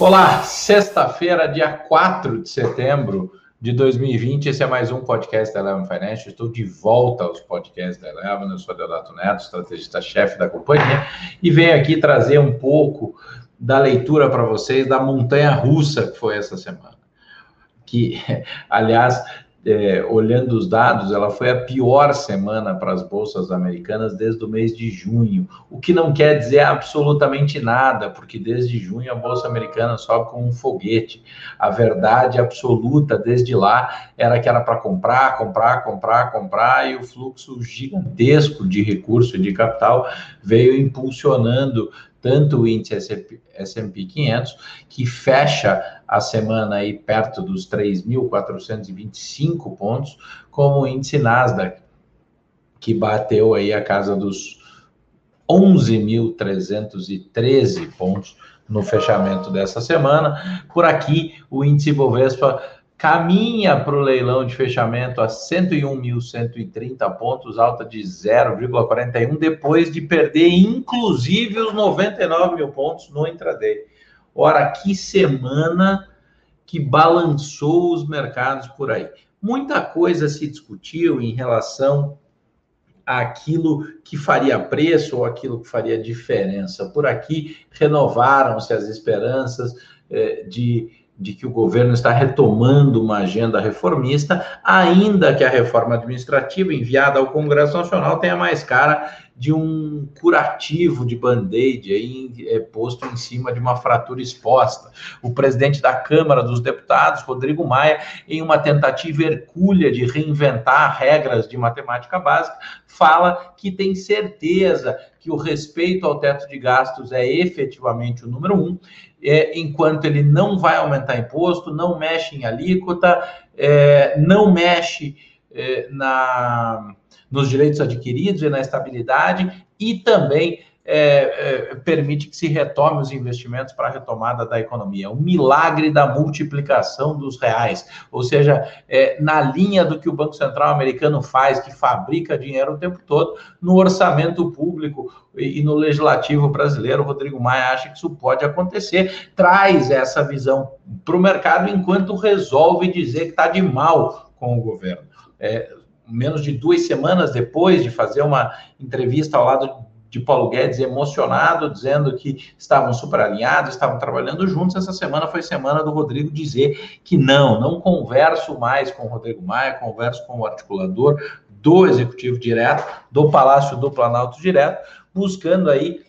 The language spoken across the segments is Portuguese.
Olá, sexta-feira, dia 4 de setembro de 2020. Esse é mais um podcast da Eleven Financial. Estou de volta aos podcasts da Eleven. Eu sou Deodato Neto, estrategista-chefe da companhia, e venho aqui trazer um pouco da leitura para vocês da montanha russa que foi essa semana. Que, aliás, é, olhando os dados, ela foi a pior semana para as bolsas americanas desde o mês de junho, o que não quer dizer absolutamente nada, porque desde junho a bolsa americana sobe como um foguete. A verdade absoluta desde lá era que era para comprar, comprar, comprar, comprar, e o fluxo gigantesco de recurso de capital veio impulsionando tanto o índice S&P 500, que fecha a semana aí perto dos 3.425 pontos, como o índice Nasdaq, que bateu aí a casa dos 11.313 pontos no fechamento dessa semana. Por aqui, o índice Bovespa caminha para o leilão de fechamento a 101.130 pontos, alta de 0,41, depois de perder inclusive os 99 mil pontos no intraday. Ora, que semana que balançou os mercados por aí. Muita coisa se discutiu em relação àquilo que faria preço ou aquilo que faria diferença. Por aqui renovaram-se as esperanças eh, de de que o governo está retomando uma agenda reformista, ainda que a reforma administrativa enviada ao Congresso Nacional tenha mais cara de um curativo de band-aid aí, é, posto em cima de uma fratura exposta. O presidente da Câmara dos Deputados, Rodrigo Maia, em uma tentativa hercúlea de reinventar regras de matemática básica, fala que tem certeza que o respeito ao teto de gastos é efetivamente o número um é, enquanto ele não vai aumentar imposto, não mexe em alíquota, é, não mexe é, na, nos direitos adquiridos e na estabilidade, e também é, é, permite que se retome os investimentos para a retomada da economia. O milagre da multiplicação dos reais, ou seja, é, na linha do que o Banco Central americano faz, que fabrica dinheiro o tempo todo, no orçamento público e, e no legislativo brasileiro, o Rodrigo Maia acha que isso pode acontecer, traz essa visão para o mercado enquanto resolve dizer que está de mal com o governo. É, menos de duas semanas depois de fazer uma entrevista ao lado de Paulo Guedes emocionado, dizendo que estavam super alinhados, estavam trabalhando juntos. Essa semana foi semana do Rodrigo dizer que não, não converso mais com o Rodrigo Maia, converso com o articulador do Executivo Direto, do Palácio do Planalto Direto, buscando aí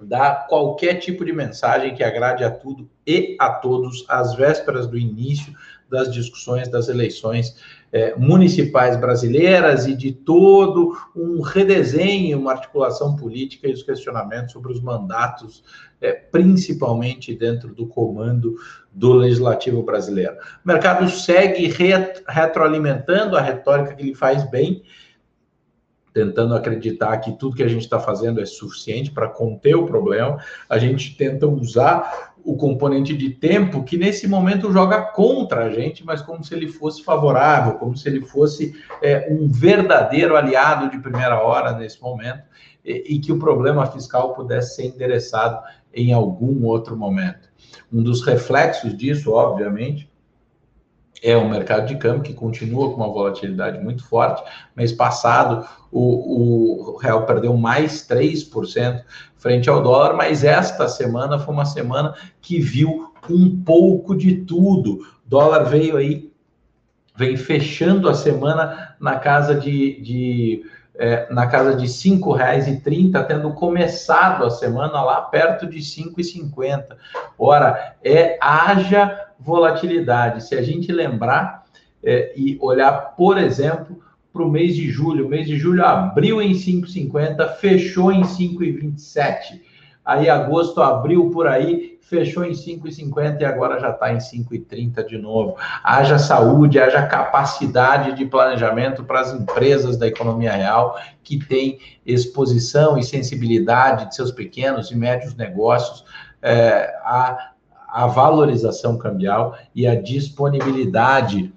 dar qualquer tipo de mensagem que agrade a tudo e a todos às vésperas do início das discussões das eleições é, municipais brasileiras e de todo um redesenho, uma articulação política e os questionamentos sobre os mandatos, é, principalmente dentro do comando do legislativo brasileiro. O mercado segue retroalimentando a retórica que lhe faz bem, tentando acreditar que tudo que a gente está fazendo é suficiente para conter o problema. A gente tenta usar o componente de tempo que nesse momento joga contra a gente, mas como se ele fosse favorável, como se ele fosse é, um verdadeiro aliado de primeira hora nesse momento e, e que o problema fiscal pudesse ser endereçado em algum outro momento. Um dos reflexos disso, obviamente, é o mercado de câmbio, que continua com uma volatilidade muito forte. Mês passado, o, o real perdeu mais 3% frente ao dólar, mas esta semana foi uma semana que viu um pouco de tudo. O dólar veio aí, vem fechando a semana na casa de, de é, na casa de R$ 5,30, tendo começado a semana lá perto de R$ 5,50. Ora, é haja volatilidade. Se a gente lembrar é, e olhar, por exemplo, para o mês de julho, o mês de julho abriu em 5,50, fechou em 5,27. Aí agosto abriu por aí, fechou em 5,50 e agora já está em 5,30 de novo. Haja saúde, haja capacidade de planejamento para as empresas da economia real que têm exposição e sensibilidade de seus pequenos e médios negócios é, a a valorização cambial e a disponibilidade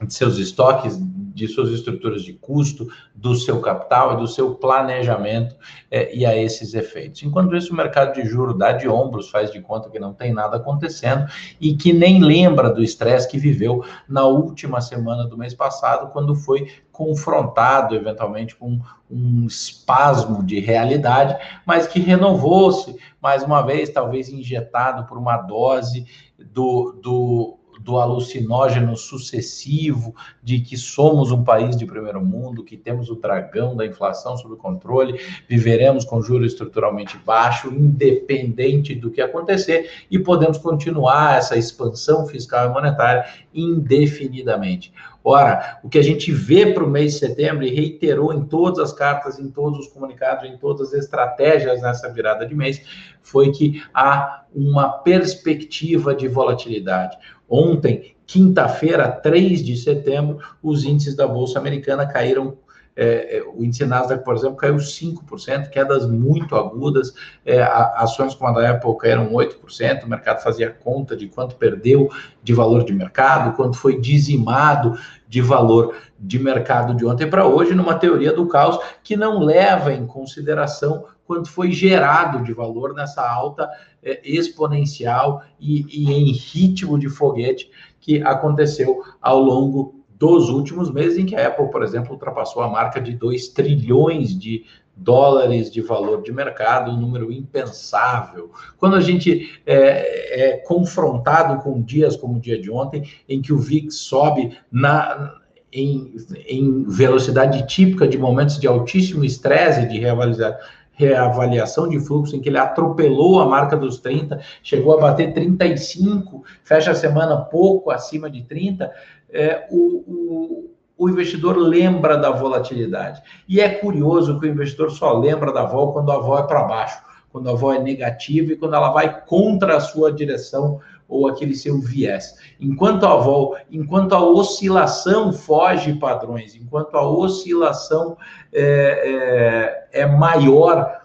de seus estoques de suas estruturas de custo, do seu capital e do seu planejamento é, e a esses efeitos. Enquanto isso, o mercado de juros dá de ombros, faz de conta que não tem nada acontecendo e que nem lembra do estresse que viveu na última semana do mês passado, quando foi confrontado eventualmente com um espasmo de realidade, mas que renovou-se mais uma vez, talvez injetado por uma dose do, do do alucinógeno sucessivo, de que somos um país de primeiro mundo, que temos o dragão da inflação sob controle, viveremos com juros estruturalmente baixo, independente do que acontecer, e podemos continuar essa expansão fiscal e monetária indefinidamente. Ora, o que a gente vê para o mês de setembro e reiterou em todas as cartas, em todos os comunicados, em todas as estratégias nessa virada de mês, foi que há uma perspectiva de volatilidade. Ontem, quinta-feira, 3 de setembro, os índices da Bolsa Americana caíram é, é, o índice Nasdaq, por exemplo, caiu 5%, quedas muito agudas, é, ações como a da Apple caíram 8%, o mercado fazia conta de quanto perdeu de valor de mercado, quanto foi dizimado de valor de mercado de ontem para hoje, numa teoria do caos que não leva em consideração quanto foi gerado de valor nessa alta é, exponencial e, e em ritmo de foguete que aconteceu ao longo dos últimos meses, em que a Apple, por exemplo, ultrapassou a marca de 2 trilhões de dólares de valor de mercado, um número impensável. Quando a gente é, é confrontado com dias como o dia de ontem, em que o VIX sobe na, em, em velocidade típica de momentos de altíssimo estresse, de reavaliação, reavaliação de fluxo, em que ele atropelou a marca dos 30, chegou a bater 35, fecha a semana pouco acima de 30, é, o, o, o investidor lembra da volatilidade. E é curioso que o investidor só lembra da vol quando a vol é para baixo, quando a vol é negativa e quando ela vai contra a sua direção ou aquele seu viés. Enquanto a vol, enquanto a oscilação foge padrões, enquanto a oscilação é, é, é maior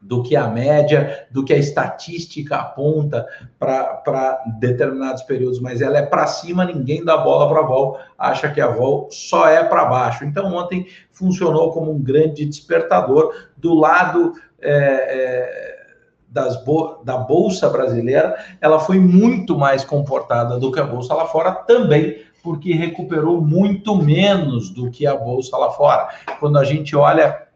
do que a média, do que a estatística aponta para determinados períodos, mas ela é para cima, ninguém dá bola para a vol, acha que a vol só é para baixo. Então, ontem funcionou como um grande despertador do lado. É, é, das da bolsa brasileira, ela foi muito mais comportada do que a bolsa lá fora, também porque recuperou muito menos do que a bolsa lá fora. Quando a gente olha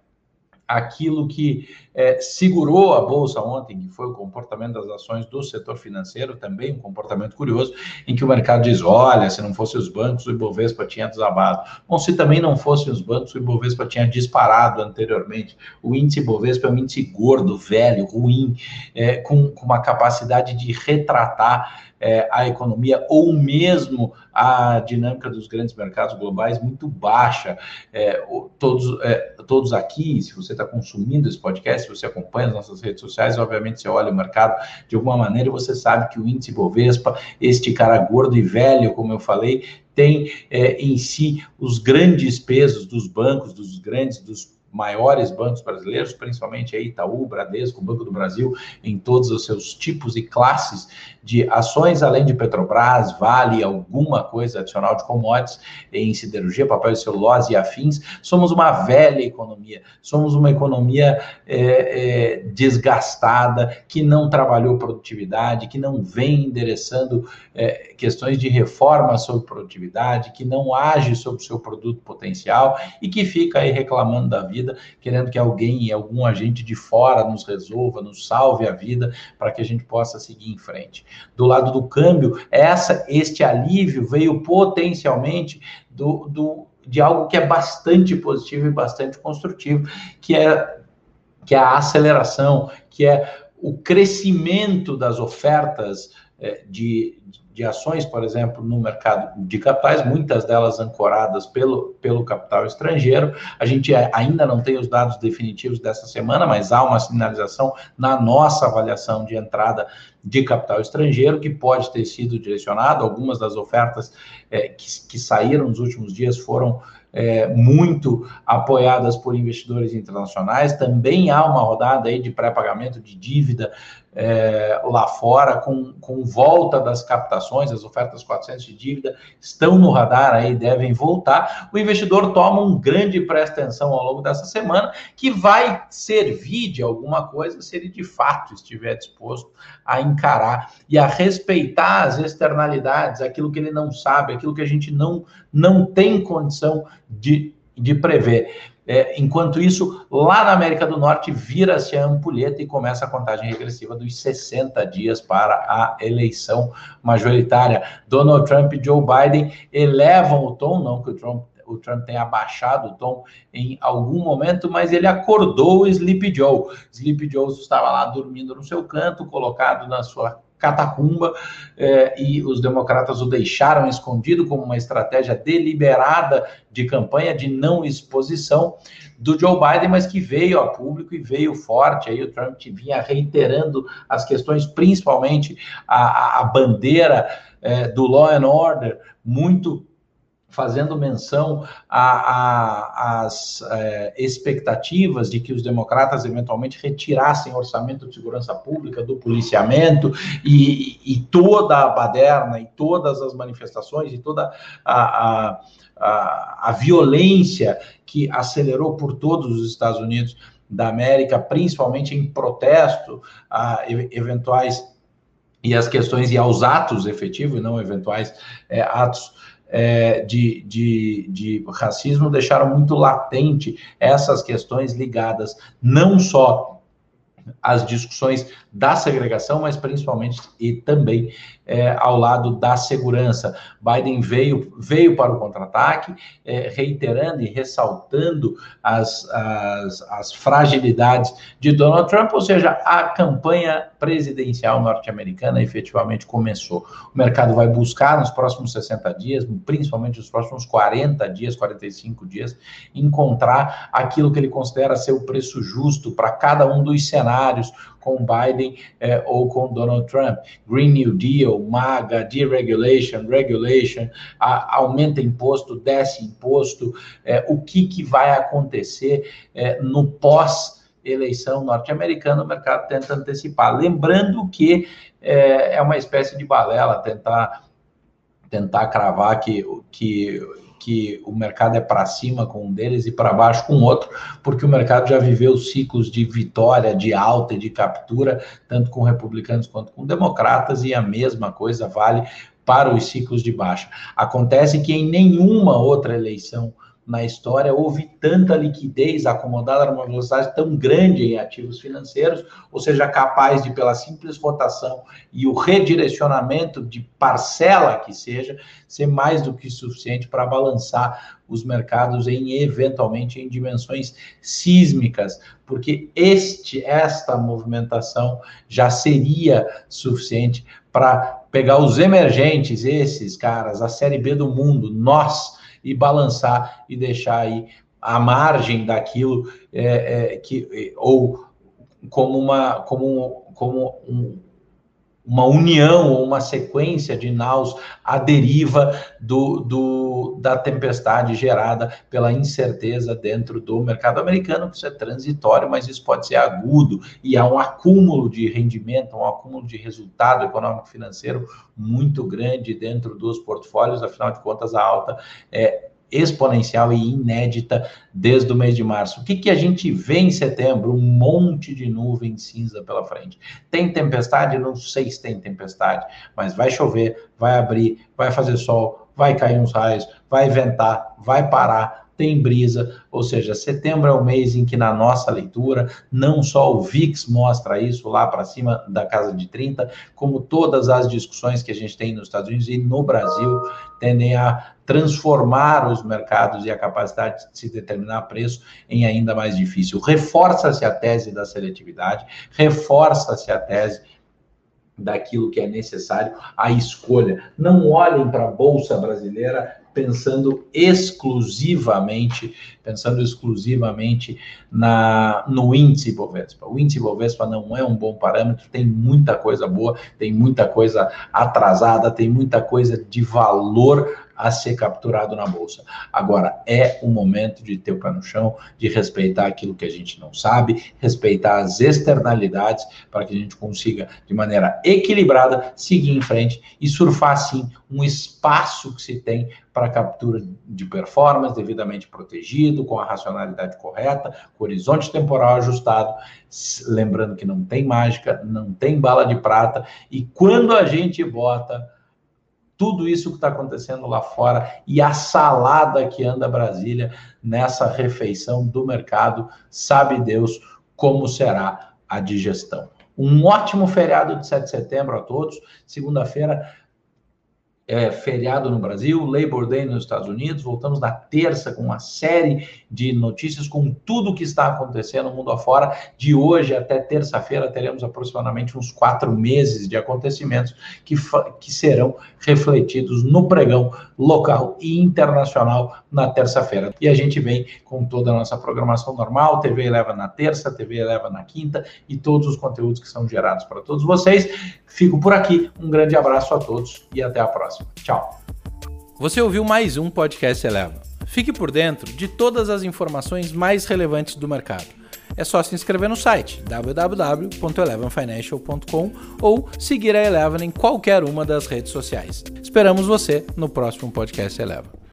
aquilo que é, segurou a bolsa ontem, que foi o comportamento das ações do setor financeiro, também um comportamento curioso, em que o mercado diz: olha, se não fossem os bancos, o Ibovespa tinha desabado. Bom, se também não fossem os bancos, o Ibovespa tinha disparado anteriormente. O índice Ibovespa é um índice gordo, velho, ruim, é, com, com uma capacidade de retratar é, a economia ou mesmo a dinâmica dos grandes mercados globais muito baixa. É, todos, é, todos aqui, se você está consumindo esse podcast, se você acompanha as nossas redes sociais, obviamente você olha o mercado de alguma maneira você sabe que o índice Bovespa, este cara gordo e velho, como eu falei, tem é, em si os grandes pesos dos bancos, dos grandes, dos maiores bancos brasileiros, principalmente aí Itaú, Bradesco, Banco do Brasil, em todos os seus tipos e classes de ações, além de Petrobras, Vale, alguma coisa adicional de commodities em siderurgia, papel e celulose e afins. Somos uma velha economia, somos uma economia é, é, desgastada, que não trabalhou produtividade, que não vem endereçando é, questões de reforma sobre produtividade, que não age sobre o seu produto potencial e que fica aí reclamando da vida vida, querendo que alguém, algum agente de fora nos resolva, nos salve a vida, para que a gente possa seguir em frente. Do lado do câmbio, essa, este alívio veio potencialmente do, do, de algo que é bastante positivo e bastante construtivo, que é, que é a aceleração, que é o crescimento das ofertas é, de, de ações, por exemplo, no mercado de capitais, muitas delas ancoradas pelo, pelo capital estrangeiro. A gente ainda não tem os dados definitivos dessa semana, mas há uma sinalização na nossa avaliação de entrada de capital estrangeiro, que pode ter sido direcionado. Algumas das ofertas é, que, que saíram nos últimos dias foram é, muito apoiadas por investidores internacionais. Também há uma rodada aí de pré-pagamento de dívida é, lá fora, com, com volta das captações, as ofertas 400 de dívida estão no radar aí, devem voltar. O investidor toma um grande presta atenção ao longo dessa semana, que vai servir de alguma coisa se ele de fato estiver disposto a encarar e a respeitar as externalidades, aquilo que ele não sabe, aquilo que a gente não, não tem condição de, de prever. É, enquanto isso, lá na América do Norte, vira-se a ampulheta e começa a contagem regressiva dos 60 dias para a eleição majoritária. Donald Trump e Joe Biden elevam o tom, não que o Trump o Trump tenha abaixado o tom em algum momento, mas ele acordou o Sleepy Joe. Sleepy Joe estava lá dormindo no seu canto, colocado na sua catacumba, eh, e os democratas o deixaram escondido como uma estratégia deliberada de campanha, de não exposição do Joe Biden, mas que veio a público e veio forte. Aí o Trump vinha reiterando as questões, principalmente a, a bandeira eh, do law and order, muito fazendo menção às é, expectativas de que os democratas eventualmente retirassem o orçamento de segurança pública do policiamento e, e toda a baderna e todas as manifestações e toda a, a, a, a violência que acelerou por todos os Estados Unidos da América, principalmente em protesto a eventuais e as questões e aos atos efetivos, não eventuais é, atos é, de, de, de racismo deixaram muito latente essas questões ligadas não só às discussões da segregação, mas principalmente e também é, ao lado da segurança. Biden veio, veio para o contra-ataque, é, reiterando e ressaltando as, as, as fragilidades de Donald Trump, ou seja, a campanha presidencial norte-americana efetivamente começou. O mercado vai buscar nos próximos 60 dias, principalmente nos próximos 40 dias, 45 dias, encontrar aquilo que ele considera ser o preço justo para cada um dos cenários com Biden é, ou com Donald Trump. Green New Deal, MAGA, deregulation, regulation, a, aumenta imposto, desce imposto, é, o que, que vai acontecer é, no pós eleição norte-americana, o mercado tenta antecipar. Lembrando que é, é uma espécie de balela tentar tentar cravar que, que que o mercado é para cima com um deles e para baixo com outro, porque o mercado já viveu ciclos de vitória, de alta e de captura, tanto com republicanos quanto com democratas, e a mesma coisa vale para os ciclos de baixa. Acontece que em nenhuma outra eleição na história. Houve tanta liquidez acomodada numa velocidade tão grande em ativos financeiros, ou seja, capaz de, pela simples rotação e o redirecionamento de parcela que seja, ser mais do que suficiente para balançar os mercados em eventualmente em dimensões sísmicas, porque este esta movimentação já seria suficiente para pegar os emergentes, esses caras, a série B do mundo, nós e balançar e deixar aí a margem daquilo é, é, que ou como uma como, como um, uma união ou uma sequência de naus à deriva do, do, da tempestade gerada pela incerteza dentro do mercado americano, que isso é transitório, mas isso pode ser agudo, e há um acúmulo de rendimento, um acúmulo de resultado econômico financeiro muito grande dentro dos portfólios, afinal de contas, a alta é exponencial e inédita desde o mês de março. O que, que a gente vê em setembro? Um monte de nuvem cinza pela frente. Tem tempestade? Não sei se tem tempestade, mas vai chover, vai abrir, vai fazer sol, vai cair uns raios, vai ventar, vai parar, tem brisa, ou seja, setembro é o mês em que na nossa leitura, não só o VIX mostra isso lá para cima da casa de 30, como todas as discussões que a gente tem nos Estados Unidos e no Brasil tendem a transformar os mercados e a capacidade de se determinar preço em ainda mais difícil. Reforça-se a tese da seletividade, reforça-se a tese daquilo que é necessário, a escolha. Não olhem para a bolsa brasileira pensando exclusivamente, pensando exclusivamente na, no índice Bovespa. O índice Bovespa não é um bom parâmetro, tem muita coisa boa, tem muita coisa atrasada, tem muita coisa de valor a ser capturado na bolsa. Agora, é o momento de ter o pé no chão, de respeitar aquilo que a gente não sabe, respeitar as externalidades, para que a gente consiga, de maneira equilibrada, seguir em frente e surfar, sim, um espaço que se tem para captura de performance devidamente protegido, com a racionalidade correta, com o horizonte temporal ajustado, lembrando que não tem mágica, não tem bala de prata, e quando a gente bota tudo isso que está acontecendo lá fora e a salada que anda Brasília nessa refeição do mercado, sabe Deus como será a digestão. Um ótimo feriado de 7 de setembro a todos. Segunda-feira é, feriado no Brasil, Labor Day nos Estados Unidos. Voltamos na terça com uma série de notícias com tudo que está acontecendo no mundo afora. De hoje até terça-feira teremos aproximadamente uns quatro meses de acontecimentos que, que serão refletidos no pregão local e internacional na terça-feira. E a gente vem com toda a nossa programação normal, TV Eleva na terça, TV Eleva na quinta e todos os conteúdos que são gerados para todos vocês. Fico por aqui, um grande abraço a todos e até a próxima. Tchau. Você ouviu mais um podcast Eleva. Fique por dentro de todas as informações mais relevantes do mercado. É só se inscrever no site www.elevenfinancial.com ou seguir a Eleven em qualquer uma das redes sociais. Esperamos você no próximo podcast Eleva.